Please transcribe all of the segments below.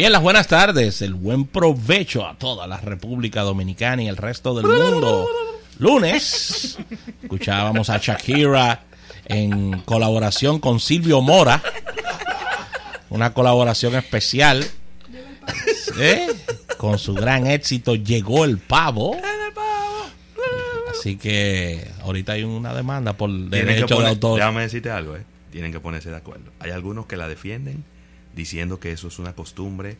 Bien, las buenas tardes, el buen provecho a toda la República Dominicana y el resto del mundo. Lunes, escuchábamos a Shakira en colaboración con Silvio Mora, una colaboración especial. ¿eh? Con su gran éxito llegó el pavo. Así que ahorita hay una demanda por derecho de poner- autor. Déjame decirte algo, ¿eh? Tienen que ponerse de acuerdo. Hay algunos que la defienden diciendo que eso es una costumbre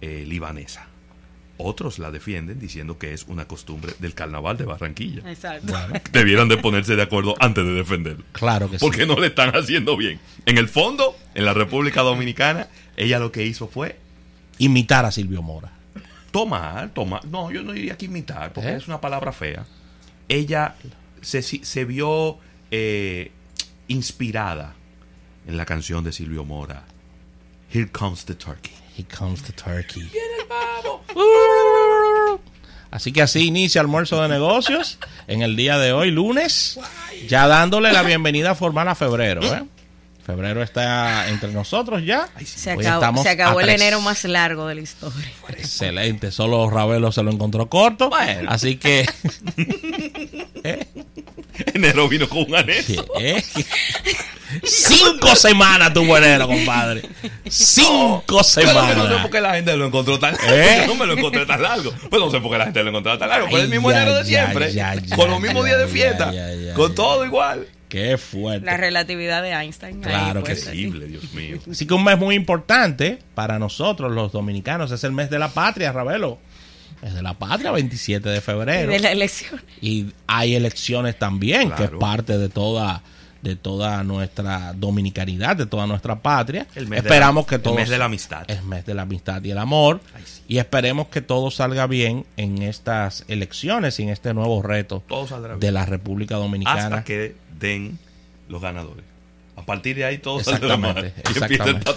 eh, libanesa. Otros la defienden diciendo que es una costumbre del carnaval de Barranquilla. Exacto. Bueno, Debieran de ponerse de acuerdo antes de defenderlo. claro que sí. Porque no le están haciendo bien. En el fondo, en la República Dominicana, ella lo que hizo fue Imitar a Silvio Mora. tomar, tomar. No, yo no diría que imitar, porque ¿Eh? es una palabra fea. Ella se, se vio eh, inspirada en la canción de Silvio Mora. Here comes the turkey. Here comes the turkey. Así que así inicia almuerzo de negocios en el día de hoy, lunes, ya dándole la bienvenida formal a febrero. ¿eh? Febrero está entre nosotros ya. Se acabó, estamos se acabó el enero más largo de la historia. Excelente, solo Ravelo se lo encontró corto. Bueno. Así que. ¿Eh? Enero vino con un anexo. Sí, ¿eh? Cinco semanas tuvo enero, compadre. Cinco Pero que no sé semanas. por qué la gente lo encontró tan largo. ¿Eh? Yo no me lo encontré tan largo. Pues no sé por qué la gente lo encontró tan largo. Fue el Ay, mismo ya, enero de siempre. ya, ya, con los mismos días de fiesta. ya, ya, con ya. todo igual. Qué fuerte. La relatividad de Einstein. ahí, Claro que sí. Dios mío. Así que un mes muy importante para nosotros los dominicanos es el mes de la patria, Ravelo. Es de la patria, 27 de Y febrero. de la elección. Y hay elecciones también, que es Claro. parte de toda de toda nuestra dominicanidad, de toda nuestra patria. El mes de Esperamos la- que el todos mes de la amistad. Es mes de la amistad y el amor. Ay, sí. Y esperemos que todo salga bien en estas elecciones y en este nuevo reto Todo saldrá bien. de la República Dominicana. hasta que den los ganadores. A partir de ahí todo saldrá mal. Exactamente.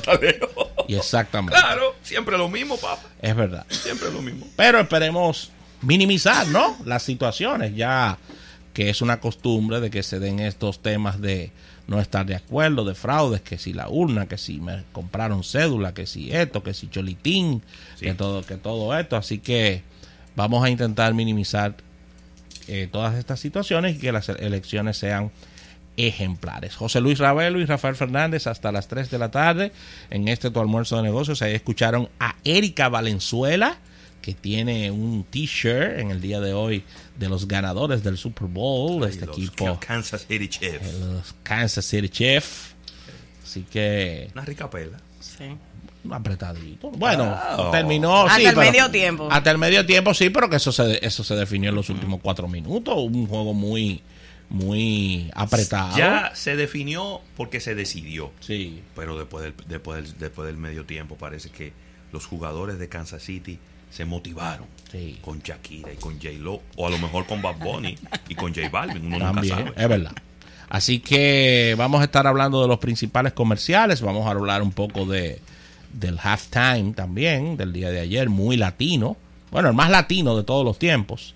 Y exactamente. Claro, siempre lo mismo, papá. Es verdad. Siempre lo mismo. Pero esperemos minimizar, ¿no? Las situaciones, ya que es una costumbre de que se den estos temas de no estar de acuerdo, de fraudes, que si la urna, que si me compraron cédula, que si esto, que si cholitín, Sí. que todo, que todo esto. Así que vamos a intentar minimizar eh, todas estas situaciones y que las elecciones sean ejemplares. José Luis Ravelo y Rafael Fernández hasta las 3 de la tarde en este tu almuerzo de negocios. Ahí escucharon a Erika Valenzuela que tiene un t-shirt en el día de hoy de los ganadores del Super Bowl, de este Los equipo, Kansas City Chiefs. los Kansas City Chiefs. Así que Una rica pela. Sí. apretadito. Bueno, terminó Hasta sí, el pero- medio tiempo. Hasta el medio tiempo sí, pero que eso se eso se definió en los últimos cuatro minutos, un juego muy muy apretado. Ya se definió porque se decidió. Sí. Pero después del, después, del, después del medio tiempo parece que los jugadores de Kansas City se motivaron Sí. con Shakira y con J-Lo, o a lo mejor con Bad Bunny y con J Balvin. Uno nunca sabe. es verdad. Así que vamos a estar hablando de los principales comerciales, vamos a hablar un poco de del halftime también, del día de ayer, muy latino. Bueno, el más latino de todos los tiempos.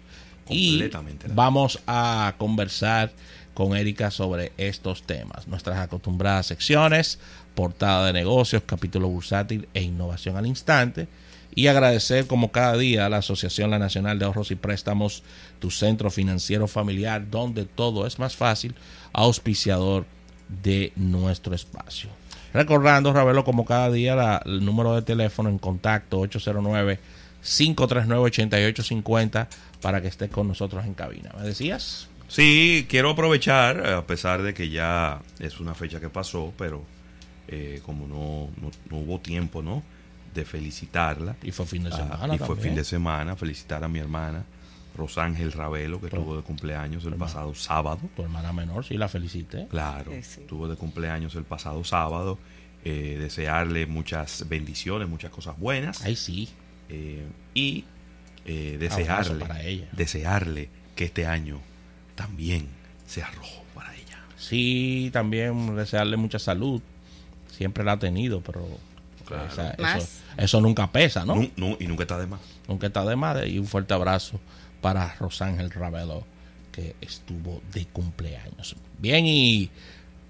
Y Completamente latino. vamos a conversar con Erika sobre estos temas. Nuestras acostumbradas secciones, portada de negocios, capítulo bursátil e innovación al instante. Y agradecer como cada día a la Asociación La Nacional de Ahorros y Préstamos, tu centro financiero familiar, donde todo es más fácil, auspiciador de nuestro espacio. Recordando, Ravelo, como cada día, la- el número de teléfono en contacto 809-539-8850 para que estés con nosotros en cabina. ¿Me decías? Sí, quiero aprovechar, a pesar de que ya es una fecha que pasó, pero eh, como no, no, no hubo tiempo, ¿no? De felicitarla. Y fue fin de Ah, semana. y fue fin de semana, felicitar a mi hermana Rosángel Ravelo, que Claro. tuvo de cumpleaños el pasado sábado. Tu hermana menor, sí, la felicité. Claro, Sí, sí. tuvo de cumpleaños el pasado sábado. Eh, desearle muchas bendiciones, muchas cosas buenas. Ay, sí. eh, y eh, desearle, para ella. desearle que este año también sea rojo para ella. Sí, también desearle mucha salud. Siempre la ha tenido, pero Claro. o sea, eso, Más. eso nunca pesa, ¿no? Nu- y nunca está de más. Nunca está de madre. Y un fuerte abrazo para Rosángel Ravelo, que estuvo de cumpleaños. Bien, y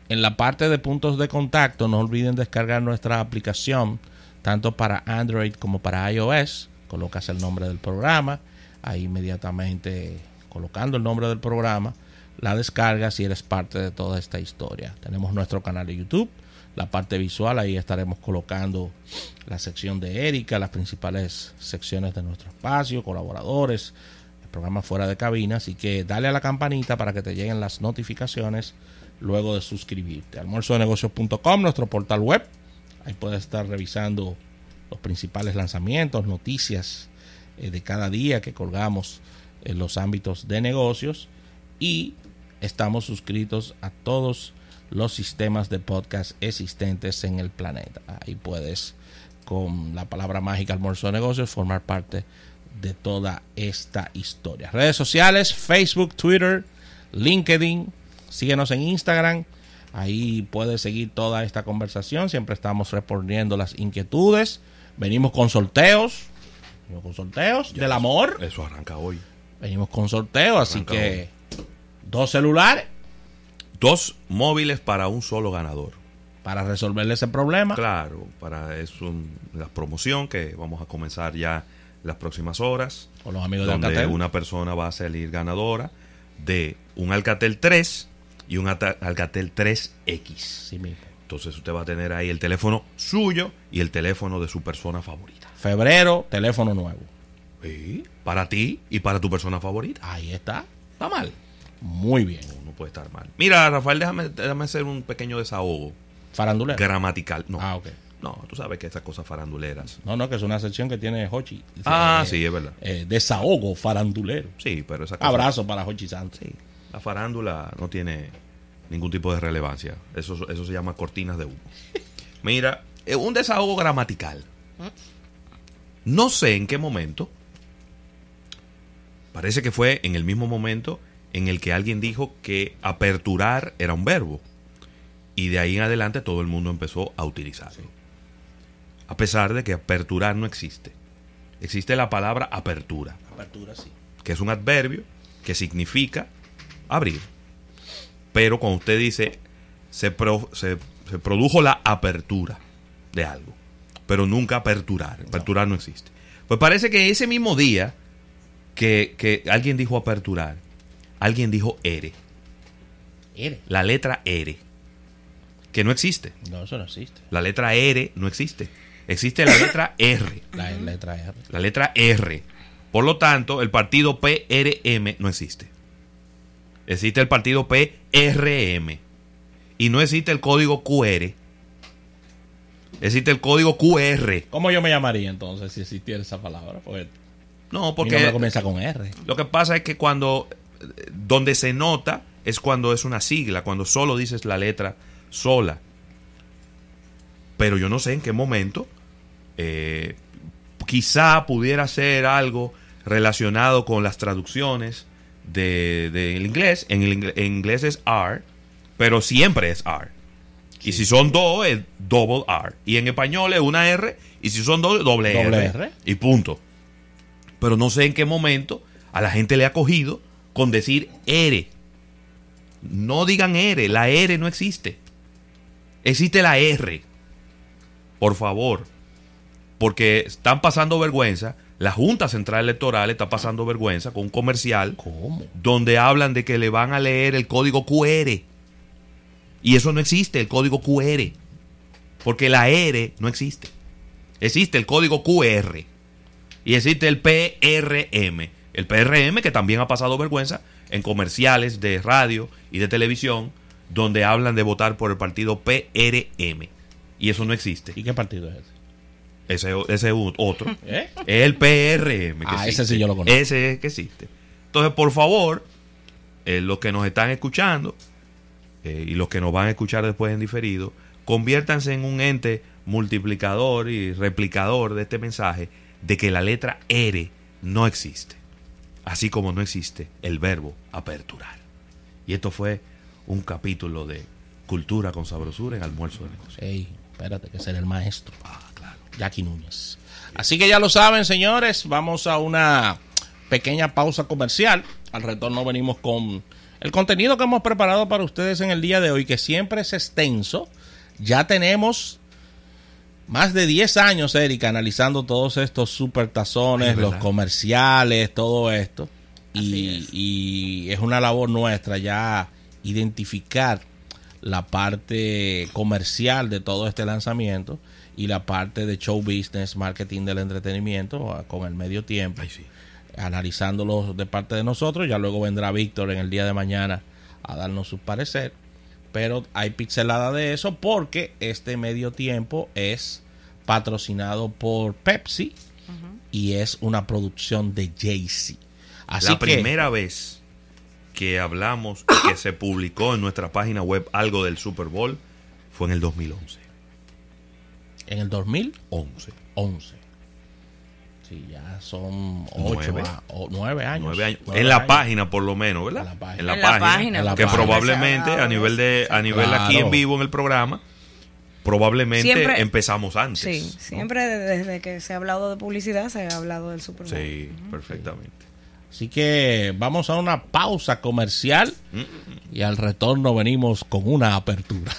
en la parte de puntos de contacto, no olviden descargar nuestra aplicación tanto para Android como para iOS. Colocas el nombre del programa, ahí inmediatamente colocando el nombre del programa, la descargas y eres parte de toda esta historia. Tenemos nuestro canal de YouTube, la parte visual, ahí estaremos colocando la sección de Erika, las principales secciones de nuestro espacio, colaboradores, el programa fuera de cabina, así que dale a la campanita para que te lleguen las notificaciones luego de suscribirte. Almuerzodenegocios.com, nuestro portal web, ahí puedes estar revisando los principales lanzamientos, noticias eh, de cada día que colgamos en los ámbitos de negocios y estamos suscritos a todos los sistemas de podcast existentes en el planeta. Ahí puedes, con la palabra mágica almuerzo de negocios, formar parte de toda esta historia. Redes sociales, Facebook, Twitter, LinkedIn, síguenos en Instagram. Ahí puedes seguir toda esta conversación. Siempre estamos respondiendo las inquietudes. Venimos con sorteos. Venimos con sorteos del amor. Eso arranca hoy. Venimos con sorteos, así que dos celulares Dos móviles para un solo ganador. para resolverle ese problema. Claro, para es un- la promoción que vamos a comenzar ya las próximas horas. Con los amigos de donde Alcatel. una persona va a salir ganadora de un Alcatel 3 y un Alcatel 3X. Sí mismo. Entonces usted va a tener ahí el teléfono suyo y el teléfono de su persona favorita. Febrero, teléfono nuevo. Sí, Para ti y para tu persona favorita. Ahí está. ¿Está mal? Muy bien. No, no puede estar mal. Mira, Rafael, déjame, déjame hacer un pequeño desahogo Farandulero. gramatical. No, Ah, ok. no, tú sabes que esas cosas faranduleras. No, no, que es una sección que tiene Hochi. Ah, eh, sí, es verdad. eh, desahogo farandulero. Sí, pero esa cosa... Abrazo para Hochi Santos. Sí, la farándula no tiene ningún tipo de relevancia. Eso, eso se llama cortinas de humo. Mira, eh, un desahogo gramatical. No sé en qué momento. Parece que fue en el mismo momento en el que alguien dijo que aperturar era un verbo. Y de ahí en adelante todo el mundo empezó a utilizarlo. A pesar de que aperturar no existe. Existe la palabra apertura Apertura, sí. que es un adverbio que significa abrir. Pero cuando usted dice se, pro- se, se produjo la apertura de algo, pero nunca aperturar. Aperturar no existe. Pues parece que ese mismo día que, que alguien dijo aperturar, alguien dijo ere, Ere. la letra ere, que no existe. No, eso no existe. La letra ere no existe. Existe la letra R. La letra R. La letra R. Por lo tanto, el partido PRM no existe. Existe el partido PRM. Y no existe el código QR. Existe el código QR. ¿Cómo yo me llamaría entonces si existiera esa palabra? Porque No, mi porque comienza con R. lo que pasa es que cuando donde se nota es cuando es una sigla, cuando solo dices la letra sola. Pero yo no sé en qué momento. eh, quizá pudiera ser algo relacionado con las traducciones del de, del inglés. En, el en inglés es R, pero siempre es R. Y si son dos, es double R. Y en español es una R, y si son dos, doble, Doble R. R. Y punto. Pero no sé en qué momento a la gente le ha cogido con decir R. No digan R, la R no existe. Existe la R. Por favor. Porque están pasando vergüenza. La Junta Central Electoral está pasando vergüenza con un comercial ¿Cómo? donde hablan de que le van a leer el código QR. Y eso no existe, el código QR. Porque la R no existe. Existe el código QR. Y existe el PRM. El PRM que también ha pasado vergüenza en comerciales de radio y de televisión donde hablan de votar por el partido PRM. Y eso no existe. ¿Y qué partido es ese? Ese, ese otro. ¿Eh? Es el PRM. que Ah, ese sí yo lo conozco. Ese es que existe. Entonces, por favor, eh, los que nos están escuchando eh, y los que nos van a escuchar después en diferido, conviértanse en un ente multiplicador y replicador de este mensaje de que la letra R no existe. Así como no existe el verbo aperturar. Y esto fue un capítulo de Cultura con Sabrosura en Almuerzo de Negocios. Ey, espérate, que será el maestro. Ah, claro. Jackie Núñez. Así que ya lo saben, señores, vamos a una pequeña pausa comercial. Al retorno venimos con el contenido que hemos preparado para ustedes en el día de hoy, que siempre es extenso. Ya tenemos más de 10 años, Erika, analizando todos estos super tazones, Ay, los comerciales, todo esto. Y es. y es una labor nuestra ya identificar la parte comercial de todo este lanzamiento y la parte de show business, marketing del entretenimiento ah, con el medio tiempo Ay, sí. analizándolos de parte de nosotros. Ya luego vendrá Víctor en el día de mañana a darnos su parecer. Pero hay pixelada de eso porque este medio tiempo es patrocinado por Pepsi y es una producción de Jay-Z. La que primera vez que hablamos y que se publicó en nuestra página web algo del Super Bowl fue en el 2011. en el 2011, 11. Sí, ya son ocho, Nueve. a- o nueve años. Nueve años. Nueve en la años. página, por lo menos, ¿verdad? En la página. En la En la página. página, En la que página. probablemente a nivel de a nivel aquí en vivo en el programa, probablemente Siempre- empezamos antes. Sí, ¿no? siempre desde que se ha hablado de publicidad se ha hablado del Super Bowl. Sí, perfectamente. Así que vamos a una pausa comercial Mm. y al retorno venimos con una apertura.